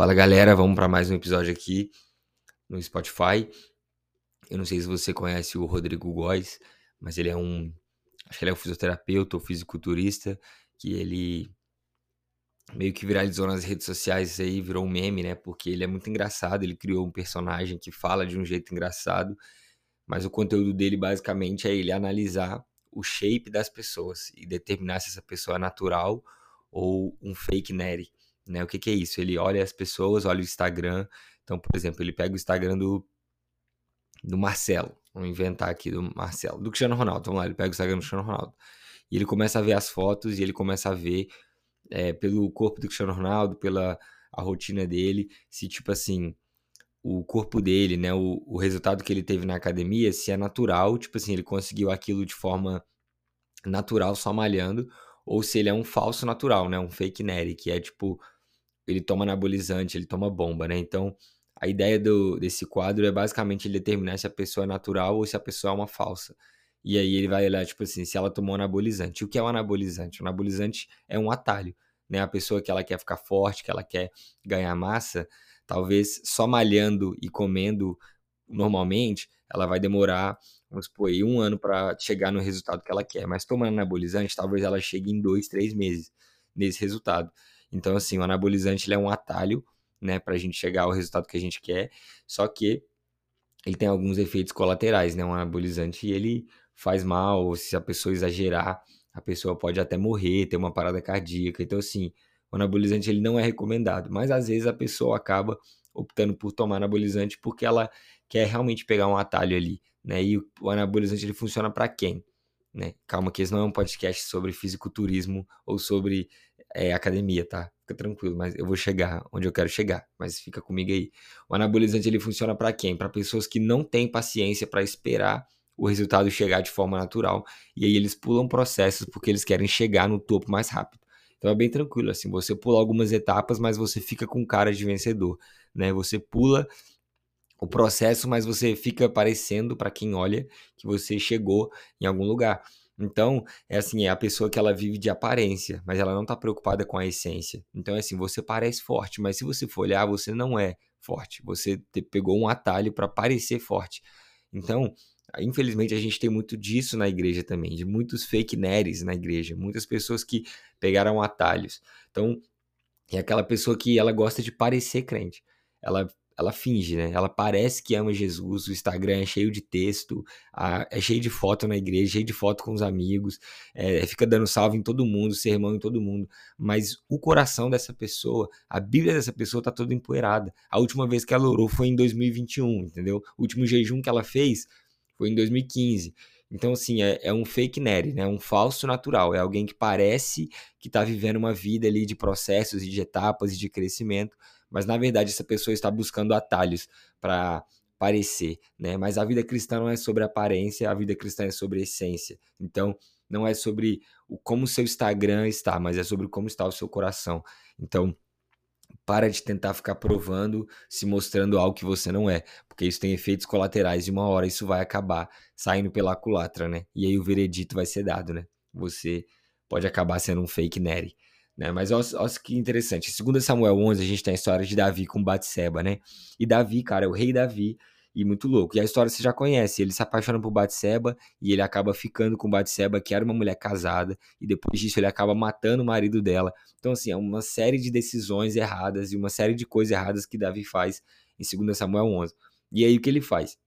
Fala galera, vamos para mais um episódio aqui no Spotify. Eu não sei se você conhece o Rodrigo Góes, mas ele é um. Acho que ele é um fisioterapeuta ou fisiculturista, que ele meio que viralizou nas redes sociais aí, virou um meme, né? Porque ele é muito engraçado, ele criou um personagem que fala de um jeito engraçado, mas o conteúdo dele basicamente é ele analisar o shape das pessoas e determinar se essa pessoa é natural ou um fake nerd. Né? O que, que é isso? Ele olha as pessoas, olha o Instagram. Então, por exemplo, ele pega o Instagram do, do Marcelo. Vamos inventar aqui do Marcelo. Do Cristiano Ronaldo. Vamos lá, ele pega o Instagram do Cristiano Ronaldo. E ele começa a ver as fotos e ele começa a ver é, pelo corpo do Cristiano Ronaldo, pela a rotina dele, se tipo assim, o corpo dele, né, o, o resultado que ele teve na academia, se é natural, tipo assim, ele conseguiu aquilo de forma natural só malhando, ou se ele é um falso natural, né, um fake nerd, que é tipo ele toma anabolizante, ele toma bomba, né? Então, a ideia do, desse quadro é basicamente ele determinar se a pessoa é natural ou se a pessoa é uma falsa. E aí ele vai olhar, tipo assim, se ela tomou anabolizante. O que é o anabolizante? O anabolizante é um atalho, né? A pessoa que ela quer ficar forte, que ela quer ganhar massa, talvez só malhando e comendo normalmente, ela vai demorar, vamos supor, um ano para chegar no resultado que ela quer. Mas tomando anabolizante, talvez ela chegue em dois, três meses nesse resultado. Então, assim, o anabolizante ele é um atalho, né, para a gente chegar ao resultado que a gente quer, só que ele tem alguns efeitos colaterais, né? Um anabolizante ele faz mal, se a pessoa exagerar, a pessoa pode até morrer, ter uma parada cardíaca. Então, assim, o anabolizante ele não é recomendado, mas às vezes a pessoa acaba optando por tomar anabolizante porque ela quer realmente pegar um atalho ali, né? E o anabolizante ele funciona para quem? Né? Calma que esse não é um podcast sobre fisiculturismo ou sobre é, academia, tá? Fica tranquilo, mas eu vou chegar onde eu quero chegar, mas fica comigo aí. O anabolizante ele funciona para quem? Para pessoas que não têm paciência para esperar o resultado chegar de forma natural e aí eles pulam processos porque eles querem chegar no topo mais rápido. Então é bem tranquilo assim, você pula algumas etapas, mas você fica com cara de vencedor, né? Você pula o processo, mas você fica parecendo para quem olha que você chegou em algum lugar. Então, é assim, é a pessoa que ela vive de aparência, mas ela não está preocupada com a essência. Então, é assim, você parece forte, mas se você for olhar, você não é forte. Você pegou um atalho para parecer forte. Então, infelizmente, a gente tem muito disso na igreja também, de muitos fake nerds na igreja, muitas pessoas que pegaram atalhos. Então, é aquela pessoa que ela gosta de parecer crente. Ela ela finge, né? Ela parece que ama Jesus, o Instagram é cheio de texto, é cheio de foto na igreja, cheio de foto com os amigos, é, fica dando salve em todo mundo, sermão em todo mundo, mas o coração dessa pessoa, a Bíblia dessa pessoa tá toda empoeirada. A última vez que ela orou foi em 2021, entendeu? O último jejum que ela fez foi em 2015. Então, assim, é, é, um fake nerd, né? Um falso natural. É alguém que parece que está vivendo uma vida ali de processos e de etapas e de crescimento, mas na verdade essa pessoa está buscando atalhos para parecer, né? Mas a vida cristã não é sobre aparência, a vida cristã é sobre essência. Então, não é sobre o como o seu Instagram está, mas é sobre como está o seu coração. Então, para de tentar ficar provando, se mostrando algo que você não é, porque isso tem efeitos colaterais e uma hora isso vai acabar saindo pela culatra, né? E aí o veredito vai ser dado, né? Você pode acabar sendo um fake nerd. Né? Mas olha, que interessante. Segundo Samuel 11, a gente tem a história de Davi com Batseba, né? E Davi, cara, é o rei Davi e muito louco. E a história você já conhece, ele se apaixona por Batseba e ele acaba ficando com Batseba, que era uma mulher casada, e depois disso ele acaba matando o marido dela. Então assim, é uma série de decisões erradas e uma série de coisas erradas que Davi faz em 2 Samuel 11. E aí o que ele faz?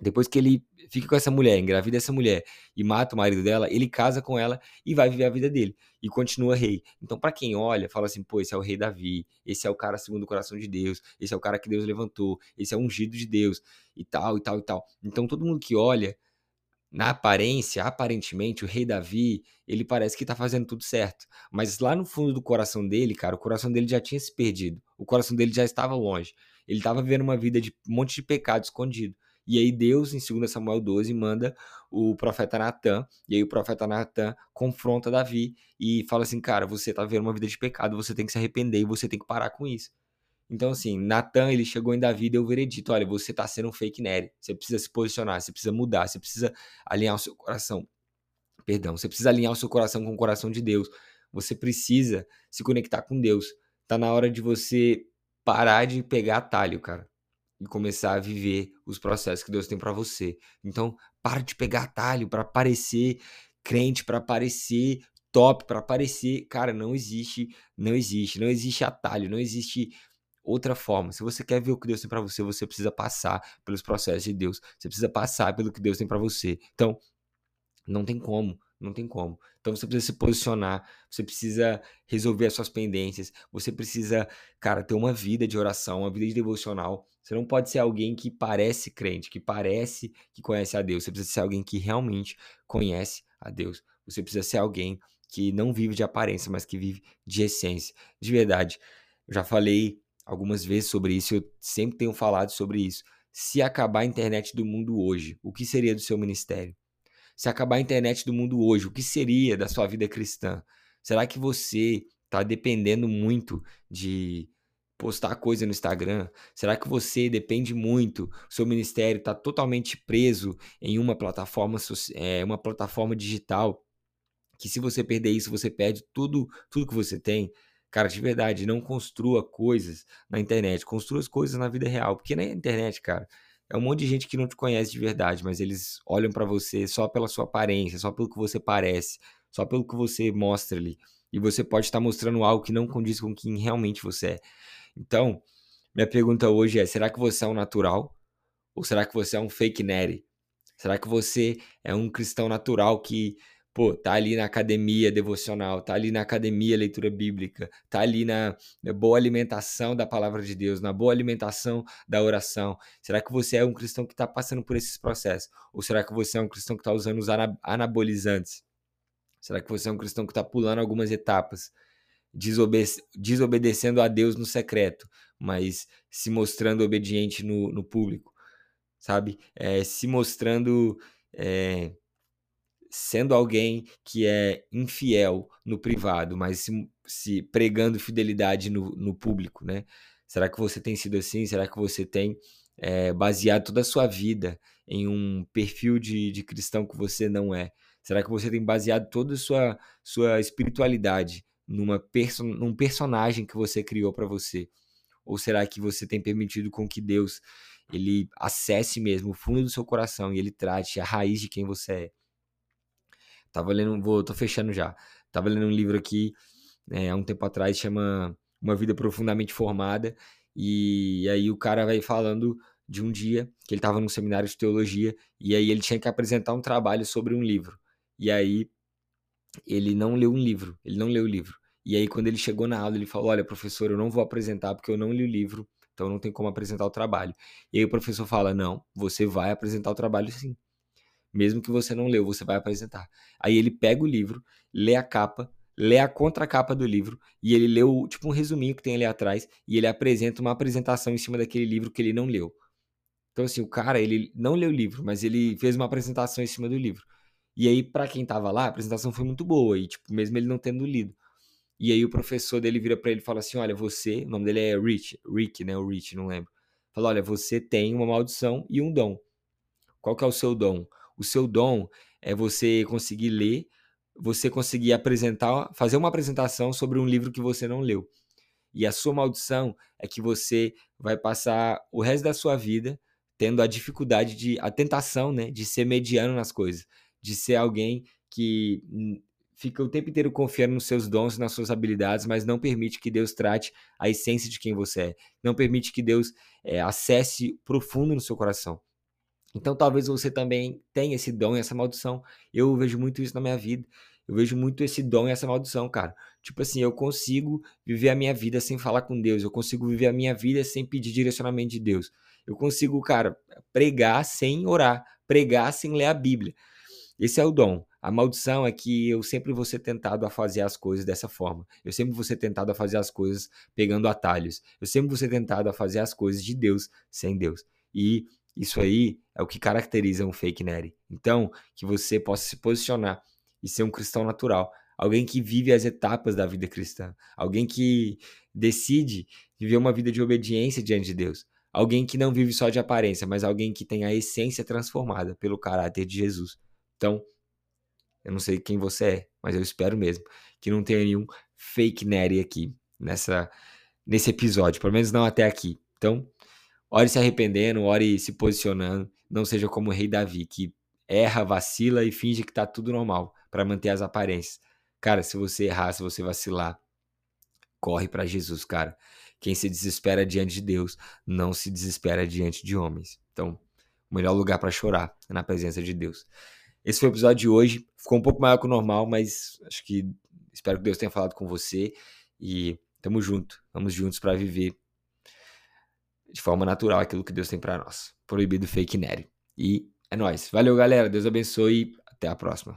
Depois que ele fica com essa mulher, engravida essa mulher e mata o marido dela, ele casa com ela e vai viver a vida dele e continua rei. Então, para quem olha, fala assim: pô, esse é o rei Davi, esse é o cara segundo o coração de Deus, esse é o cara que Deus levantou, esse é o ungido de Deus e tal, e tal, e tal. Então, todo mundo que olha, na aparência, aparentemente, o rei Davi, ele parece que tá fazendo tudo certo. Mas lá no fundo do coração dele, cara, o coração dele já tinha se perdido. O coração dele já estava longe. Ele estava vivendo uma vida de um monte de pecado escondido. E aí Deus, em 2 Samuel 12, manda o profeta Natan, e aí o profeta Natan confronta Davi e fala assim, cara, você tá vivendo uma vida de pecado, você tem que se arrepender e você tem que parar com isso. Então, assim, Natan, ele chegou em Davi e deu o veredito, olha, você tá sendo um fake nerd, você precisa se posicionar, você precisa mudar, você precisa alinhar o seu coração. Perdão, você precisa alinhar o seu coração com o coração de Deus. Você precisa se conectar com Deus. Tá na hora de você parar de pegar atalho, cara, e começar a viver os processos que Deus tem para você. Então, para de pegar atalho para parecer crente, para parecer top, para parecer, cara, não existe, não existe, não existe atalho, não existe outra forma. Se você quer ver o que Deus tem para você, você precisa passar pelos processos de Deus. Você precisa passar pelo que Deus tem para você. Então, não tem como, não tem como. Então você precisa se posicionar, você precisa resolver as suas pendências, você precisa, cara, ter uma vida de oração, uma vida de devocional. Você não pode ser alguém que parece crente, que parece que conhece a Deus. Você precisa ser alguém que realmente conhece a Deus. Você precisa ser alguém que não vive de aparência, mas que vive de essência. De verdade. Eu já falei algumas vezes sobre isso, eu sempre tenho falado sobre isso. Se acabar a internet do mundo hoje, o que seria do seu ministério? Se acabar a internet do mundo hoje, o que seria da sua vida cristã? Será que você está dependendo muito de postar coisa no Instagram? Será que você depende muito? Seu ministério está totalmente preso em uma plataforma, é, uma plataforma digital que se você perder isso, você perde tudo, tudo que você tem. Cara, de verdade, não construa coisas na internet, construa as coisas na vida real, porque na internet, cara, é um monte de gente que não te conhece de verdade, mas eles olham para você só pela sua aparência, só pelo que você parece, só pelo que você mostra ali. E você pode estar mostrando algo que não condiz com quem realmente você é. Então, minha pergunta hoje é: será que você é um natural? Ou será que você é um fake nerd? Será que você é um cristão natural que pô, tá ali na academia devocional, tá ali na academia leitura bíblica, tá ali na, boa alimentação da palavra de Deus, na boa alimentação da oração. Será que você é um cristão que está passando por esses processos? Ou será que você é um cristão que está usando os anabolizantes? Será que você é um cristão que está pulando algumas etapas, desobe desobedecendo a Deus no secreto, mas se mostrando obediente no, no público? Sabe? É, se mostrando. É, sendo alguém que é infiel no privado, mas se, se pregando fidelidade no, no, público, né? Será que você tem sido assim? Será que você tem é, baseado toda a sua vida em um perfil de, de cristão que você não é? Será que você tem baseado toda a sua, sua espiritualidade numa perso num personagem que você criou para você? Ou será que você tem permitido com que Deus ele acesse mesmo o fundo do seu coração e ele trate a raiz de quem você é? Tava lendo, vou, tô fechando já. Tava lendo um livro aqui é, há um tempo atrás, chama Uma Vida Profundamente Formada. E aí o cara vai falando de um dia que ele estava num seminário de teologia e aí ele tinha que apresentar um trabalho sobre um livro. E aí ele não leu um livro, ele não leu o livro. E aí quando ele chegou na aula, ele falou: "Olha, professor, eu não vou apresentar porque eu não li o livro, então não tem como apresentar o trabalho". E aí o professor fala: "Não, você vai apresentar o trabalho sim". Mesmo que você não leu, você vai apresentar. Aí ele pega o livro, lê a capa, lê a contracapa do livro e ele lê o, tipo um resuminho que tem ali atrás e ele apresenta uma apresentação em cima daquele livro que ele não leu. Então assim, o cara, ele não leu o livro, mas ele fez uma apresentação em cima do livro. E aí para quem tava lá, a apresentação foi muito boa e tipo, mesmo ele não tendo lido. E aí o professor dele vira para ele e fala assim: "Olha, você, o nome dele é Rich, Rick, né, o Rich, não lembro. Fala: "Olha, você tem uma maldição e um dom. Qual que é o seu dom? O seu dom é você conseguir ler, você conseguir apresentar, fazer uma apresentação sobre um livro que você não leu. E a sua maldição é que você vai passar o resto da sua vida tendo a dificuldade de a tentação, né, de ser mediano nas coisas, de ser alguém que fica o tempo inteiro confiando nos seus dons, nas suas habilidades, mas não permite que Deus trate a essência de quem você é, não permite que Deus é, acesse profundo no seu coração. Então talvez você também tenha esse dom e essa maldição. Eu vejo muito isso na minha vida. Eu vejo muito esse dom e essa maldição, cara. Tipo assim, eu consigo viver a minha vida sem falar com Deus. Eu consigo viver a minha vida sem pedir direcionamento de Deus. Eu consigo, cara, pregar sem orar, pregar sem ler a Bíblia. Esse é o dom. A maldição é que eu sempre vou ser tentado a fazer as coisas dessa forma. Eu sempre vou ser tentado a fazer as coisas pegando atalhos. Eu sempre vou ser tentado a fazer as coisas de Deus sem Deus. E isso aí é o que caracteriza um fake nerd. Então, que você possa se posicionar e ser um cristão natural, alguém que vive as etapas da vida cristã, alguém que decide viver uma vida de obediência diante de Deus, alguém que não vive só de aparência, mas alguém que tem a essência transformada pelo caráter de Jesus. Então, eu não sei quem você é, mas eu espero mesmo que não tenha nenhum fake nerd aqui nessa nesse episódio, pelo menos não até aqui. Então, ore se arrependendo, ore se posicionando, não seja como o rei Davi, que erra, vacila e finge que tá tudo normal para manter as aparências. Cara, se você errar, se você vacilar, corre para Jesus, cara. Quem se desespera diante de Deus não se desespera diante de homens. Então, o melhor lugar para chorar é na presença de Deus. Esse foi o episódio de hoje. Ficou um pouco maior que o normal, mas acho que espero que Deus tenha falado com você e tamo junto. Vamos juntos para viver de forma natural aquilo que Deus tem para nós. Proibido fake nerd. E é nóis. Valeu, galera. Deus abençoe. Até a próxima.